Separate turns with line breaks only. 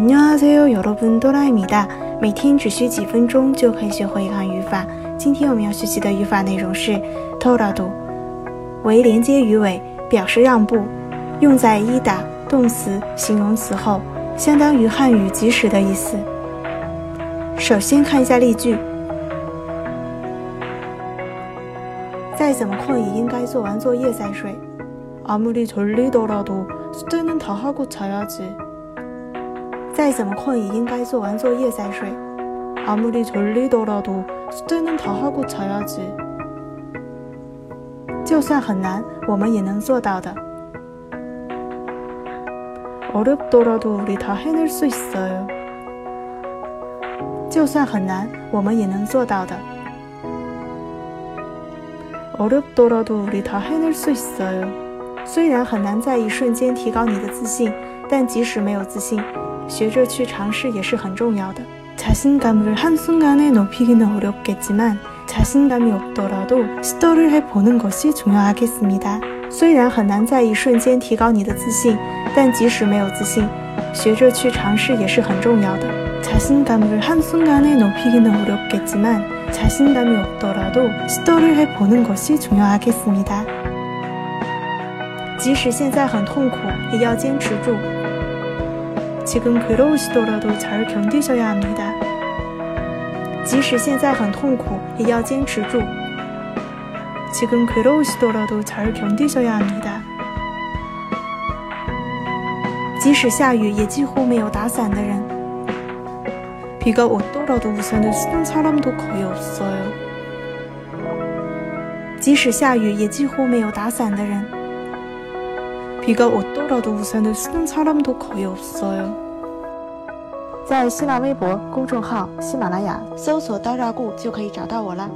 안녕하세요여러분도라입니다每天只需几分钟就可以学会一款语法。今天我们要学习的语法内容是도라도为连接语尾，表示让步，用在伊达动词、形容词后，相当于汉语即使的意思。首先看一下例句：再怎么困也应该做完作业再睡。아무리졸리더라도숙제는다하고자야지 再怎么困也应该做完作业再睡。아무리졸리더라도숙제는다하고자야지就算很难，我们也能做到的。어렵더라도우리다해낼수있어요就算很难，我们也能做到的。어렵더라도우리다해낼수있어요虽然很难在一瞬间提高你的自信， 但即使没有自信，学着去尝试也是很重要的。자신감을한순간에높이기는어렵겠지만자신감이없더라도시도를해보는것이중요하겠습니다虽然很难在一瞬间提高你的自信，但即使没有自信，学着去尝试也是很重要的。자신감을한순간에높이기는어렵겠지만자신감이없더라도시도를해보는것이중요하겠습니다即使现在很痛苦，也要坚持住。 지금괴로우시더라도잘견디셔야합니다即使现在很痛苦，也要坚持住。지금괴로우시더라도잘견디셔야합니다即使下雨，也几乎没有打伞的人。비가오더라도우산을쓰는사람도거의없어요即使下雨，也几乎没有打伞的人。 비가오더라도우산을쓰는사람도거의없어요在新浪微博公众号“喜马拉雅”搜索“刀扎固”就可以找到我啦。